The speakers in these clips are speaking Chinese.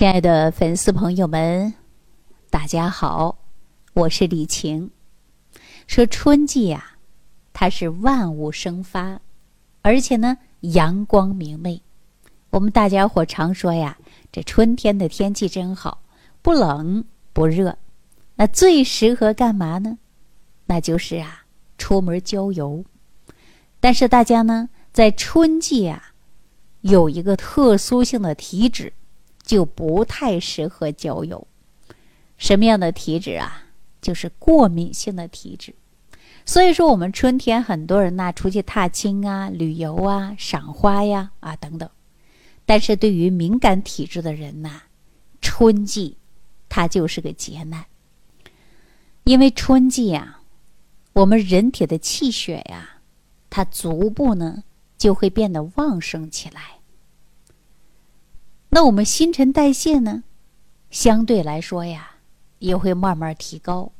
亲爱的粉丝朋友们，大家好，我是李晴。说春季呀，它是万物生发，而且呢阳光明媚。我们大家伙常说呀，这春天的天气真好，不冷不热。那最适合干嘛呢？那就是啊，出门郊游。但是大家呢，在春季啊，有一个特殊性的体质。就不太适合郊游。什么样的体质啊？就是过敏性的体质。所以说，我们春天很多人呐出去踏青啊、旅游啊、赏花呀啊等等。但是对于敏感体质的人呐，春季它就是个劫难。因为春季啊，我们人体的气血呀，它逐步呢就会变得旺盛起来。那我们新陈代谢呢，相对来说呀，也会慢慢提高。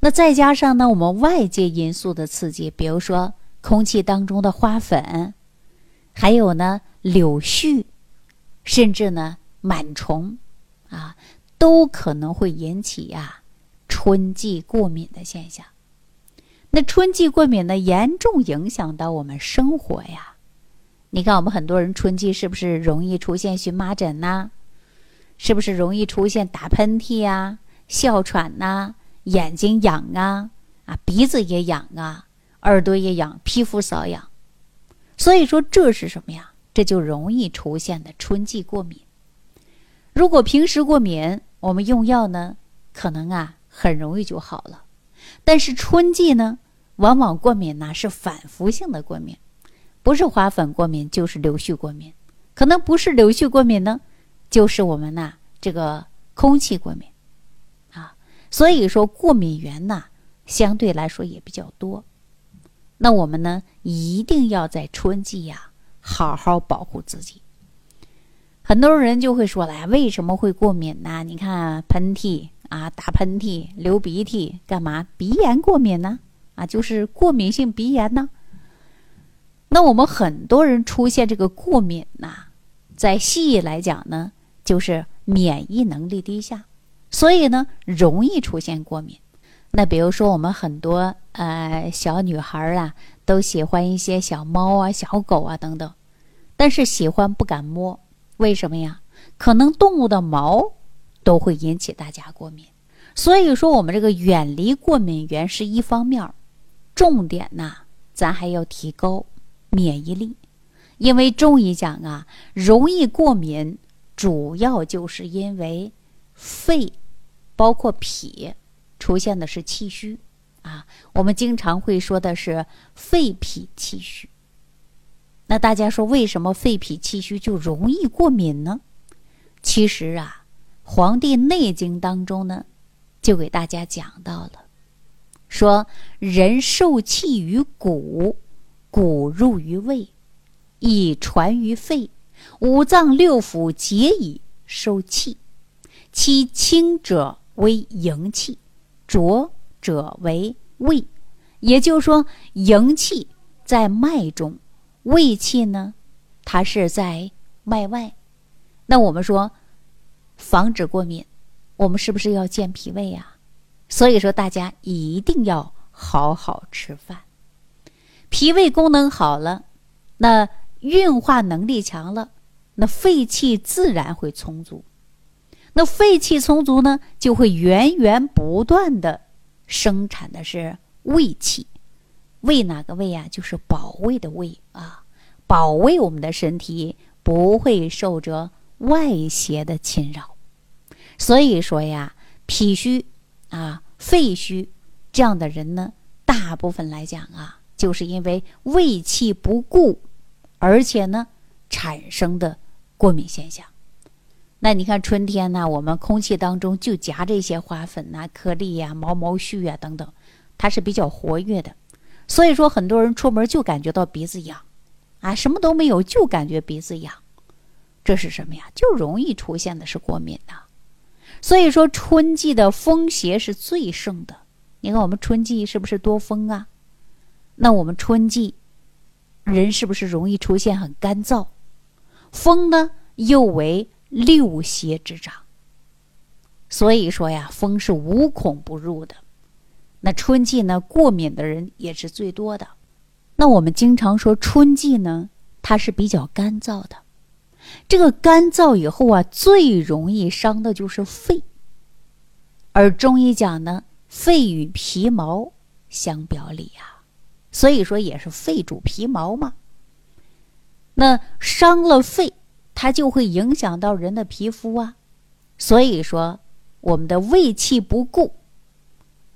那再加上呢，我们外界因素的刺激，比如说空气当中的花粉，还有呢柳絮，甚至呢螨虫，啊，都可能会引起呀春季过敏的现象。那春季过敏呢，严重影响到我们生活呀。你看，我们很多人春季是不是容易出现荨麻疹呐？是不是容易出现打喷嚏呀、哮喘呐、眼睛痒啊、啊鼻子也痒啊、耳朵也痒、皮肤瘙痒？所以说这是什么呀？这就容易出现的春季过敏。如果平时过敏，我们用药呢，可能啊很容易就好了。但是春季呢，往往过敏呢是反复性的过敏。不是花粉过敏，就是柳絮过敏，可能不是柳絮过敏呢，就是我们呐这个空气过敏，啊，所以说过敏源呐相对来说也比较多。那我们呢一定要在春季呀好好保护自己。很多人就会说了呀，为什么会过敏呢？你看喷嚏啊，打喷嚏、流鼻涕，干嘛？鼻炎过敏呢？啊，就是过敏性鼻炎呢。那我们很多人出现这个过敏呐，在西医来讲呢，就是免疫能力低下，所以呢容易出现过敏。那比如说我们很多呃小女孩啊，都喜欢一些小猫啊、小狗啊等等，但是喜欢不敢摸，为什么呀？可能动物的毛都会引起大家过敏。所以说我们这个远离过敏源是一方面，重点呐，咱还要提高。免疫力，因为中医讲啊，容易过敏，主要就是因为肺，包括脾，出现的是气虚啊。我们经常会说的是肺脾气虚。那大家说，为什么肺脾气虚就容易过敏呢？其实啊，《黄帝内经》当中呢，就给大家讲到了，说人受气于骨。骨入于胃，以传于肺，五脏六腑皆以收气。其清者为营气，浊者为胃。也就是说，营气在脉中，胃气呢，它是在脉外。那我们说，防止过敏，我们是不是要健脾胃呀？所以说，大家一定要好好吃饭。脾胃功能好了，那运化能力强了，那肺气自然会充足。那肺气充足呢，就会源源不断的生产的是胃气。胃哪个胃呀？就是保卫的胃啊，保卫我们的身体不会受着外邪的侵扰。所以说呀，脾虚啊、肺虚这样的人呢，大部分来讲啊。就是因为胃气不固，而且呢产生的过敏现象。那你看春天呢，我们空气当中就夹着一些花粉呐、颗粒呀、毛毛絮啊等等，它是比较活跃的。所以说，很多人出门就感觉到鼻子痒，啊，什么都没有，就感觉鼻子痒，这是什么呀？就容易出现的是过敏呐。所以说，春季的风邪是最盛的。你看我们春季是不是多风啊？那我们春季，人是不是容易出现很干燥？风呢又为六邪之长。所以说呀，风是无孔不入的。那春季呢，过敏的人也是最多的。那我们经常说春季呢，它是比较干燥的。这个干燥以后啊，最容易伤的就是肺。而中医讲呢，肺与皮毛相表里呀，所以说也是肺主皮毛嘛。那伤了肺，它就会影响到人的皮肤啊。所以说，我们的胃气不固，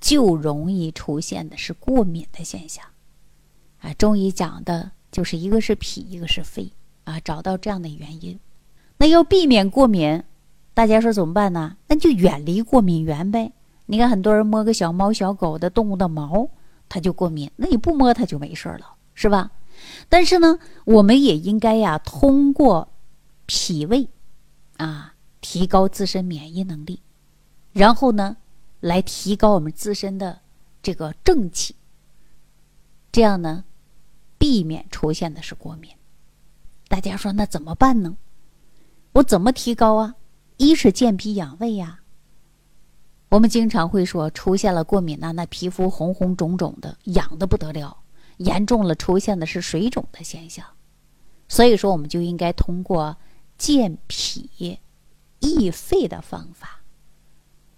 就容易出现的是过敏的现象。啊，中医讲的就是一个是脾，一个是肺啊，找到这样的原因。那要避免过敏。大家说怎么办呢？那就远离过敏源呗。你看很多人摸个小猫小狗的动物的毛，它就过敏。那你不摸它就没事了，是吧？但是呢，我们也应该呀，通过脾胃啊，提高自身免疫能力，然后呢，来提高我们自身的这个正气。这样呢，避免出现的是过敏。大家说那怎么办呢？我怎么提高啊？一是健脾养胃呀。我们经常会说，出现了过敏呢，那皮肤红红肿肿的，痒的不得了，严重了出现的是水肿的现象。所以说，我们就应该通过健脾益肺的方法。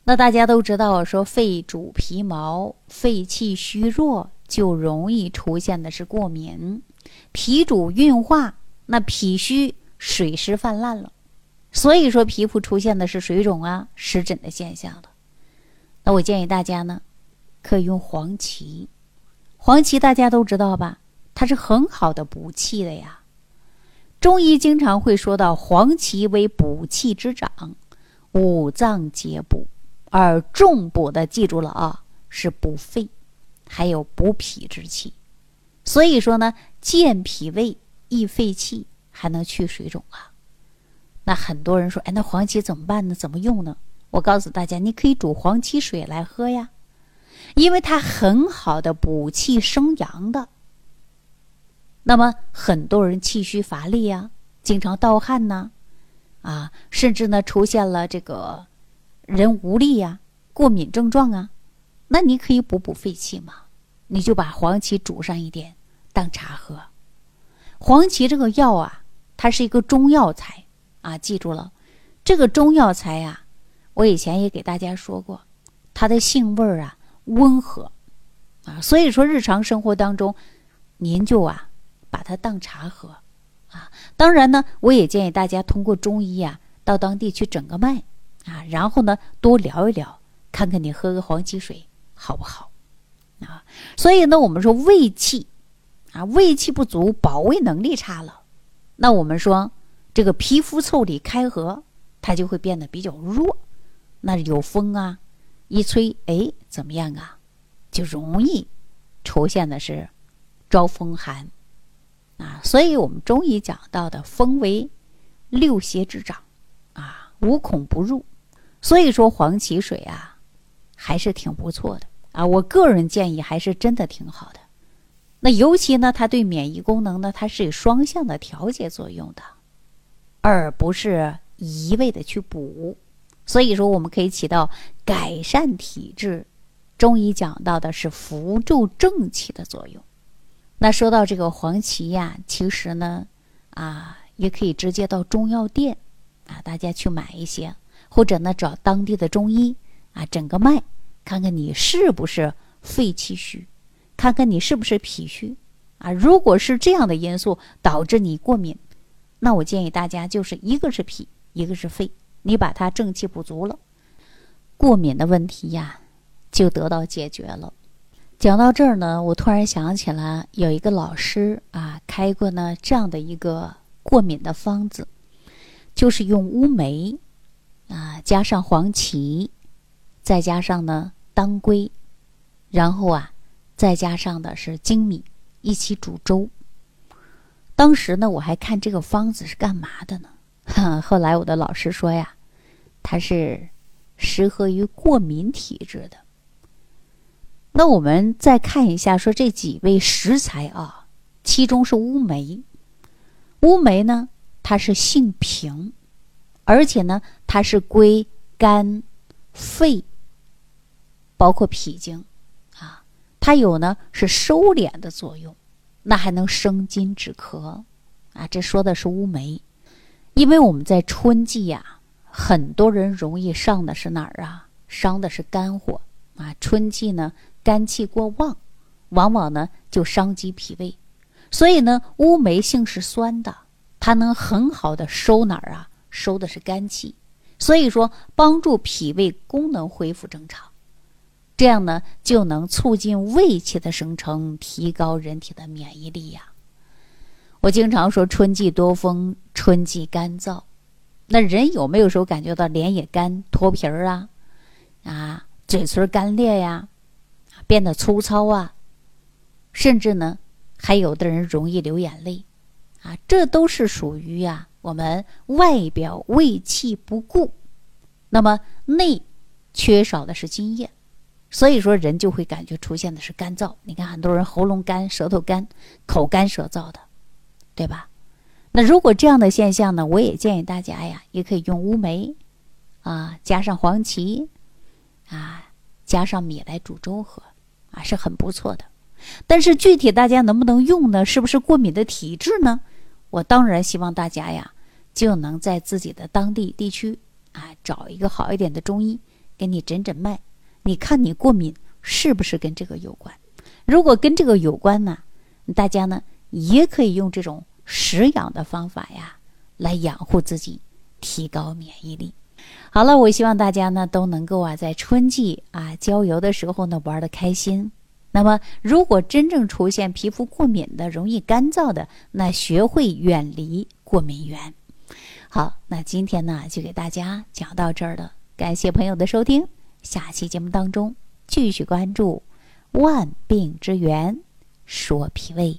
那大家都知道，说肺主皮毛，肺气虚弱就容易出现的是过敏；脾主运化，那脾虚水湿泛滥了。所以说，皮肤出现的是水肿啊、湿疹的现象了。那我建议大家呢，可以用黄芪。黄芪大家都知道吧？它是很好的补气的呀。中医经常会说到黄芪为补气之长，五脏皆补，而重补的记住了啊，是补肺，还有补脾之气。所以说呢，健脾胃、益肺气，还能去水肿啊。那很多人说，哎，那黄芪怎么办呢？怎么用呢？我告诉大家，你可以煮黄芪水来喝呀，因为它很好的补气生阳的。那么很多人气虚乏力呀，经常盗汗呐，啊，甚至呢出现了这个人无力呀、过敏症状啊，那你可以补补肺气嘛，你就把黄芪煮上一点当茶喝。黄芪这个药啊，它是一个中药材。啊，记住了，这个中药材呀，我以前也给大家说过，它的性味儿啊温和，啊，所以说日常生活当中，您就啊把它当茶喝，啊，当然呢，我也建议大家通过中医啊到当地去诊个脉，啊，然后呢多聊一聊，看看你喝个黄芪水好不好，啊，所以呢我们说胃气，啊胃气不足，保卫能力差了，那我们说。这个皮肤腠理开合，它就会变得比较弱。那有风啊，一吹，哎，怎么样啊？就容易出现的是招风寒啊。所以我们中医讲到的风为六邪之长啊，无孔不入。所以说黄芪水啊，还是挺不错的啊。我个人建议还是真的挺好的。那尤其呢，它对免疫功能呢，它是有双向的调节作用的。而不是一味的去补，所以说我们可以起到改善体质。中医讲到的是扶助正气的作用。那说到这个黄芪呀，其实呢，啊，也可以直接到中药店啊，大家去买一些，或者呢找当地的中医啊诊个脉，看看你是不是肺气虚，看看你是不是脾虚啊。如果是这样的因素导致你过敏。那我建议大家，就是一个是脾，一个是肺，你把它正气补足了，过敏的问题呀就得到解决了。讲到这儿呢，我突然想起来，有一个老师啊开过呢这样的一个过敏的方子，就是用乌梅啊加上黄芪，再加上呢当归，然后啊再加上的是粳米一起煮粥。当时呢，我还看这个方子是干嘛的呢？后来我的老师说呀，它是适合于过敏体质的。那我们再看一下，说这几味食材啊，其中是乌梅。乌梅呢，它是性平，而且呢，它是归肝、肺，包括脾经，啊，它有呢是收敛的作用，那还能生津止咳，啊，这说的是乌梅，因为我们在春季呀，很多人容易上的是哪儿啊？伤的是肝火，啊，春季呢肝气过旺，往往呢就伤及脾胃，所以呢乌梅性是酸的，它能很好的收哪儿啊？收的是肝气，所以说帮助脾胃功能恢复正常，这样呢就能促进胃气的生成，提高人体的免疫力呀。我经常说春季多风，春季干燥，那人有没有时候感觉到脸也干、脱皮儿啊？啊，嘴唇干裂呀，变得粗糙啊，甚至呢，还有的人容易流眼泪，啊，这都是属于呀。我们外表胃气不固，那么内缺少的是津液，所以说人就会感觉出现的是干燥。你看很多人喉咙干、舌头干、口干舌燥的，对吧？那如果这样的现象呢，我也建议大家呀，也可以用乌梅啊，加上黄芪啊，加上米来煮粥喝啊，是很不错的。但是具体大家能不能用呢？是不是过敏的体质呢？我当然希望大家呀，就能在自己的当地地区啊，找一个好一点的中医给你诊诊脉，你看你过敏是不是跟这个有关？如果跟这个有关呢，大家呢也可以用这种食养的方法呀，来养护自己，提高免疫力。好了，我希望大家呢都能够啊，在春季啊郊游的时候呢玩的开心。那么，如果真正出现皮肤过敏的、容易干燥的，那学会远离过敏源。好，那今天呢就给大家讲到这儿了，感谢朋友的收听。下期节目当中继续关注万病之源，说脾胃。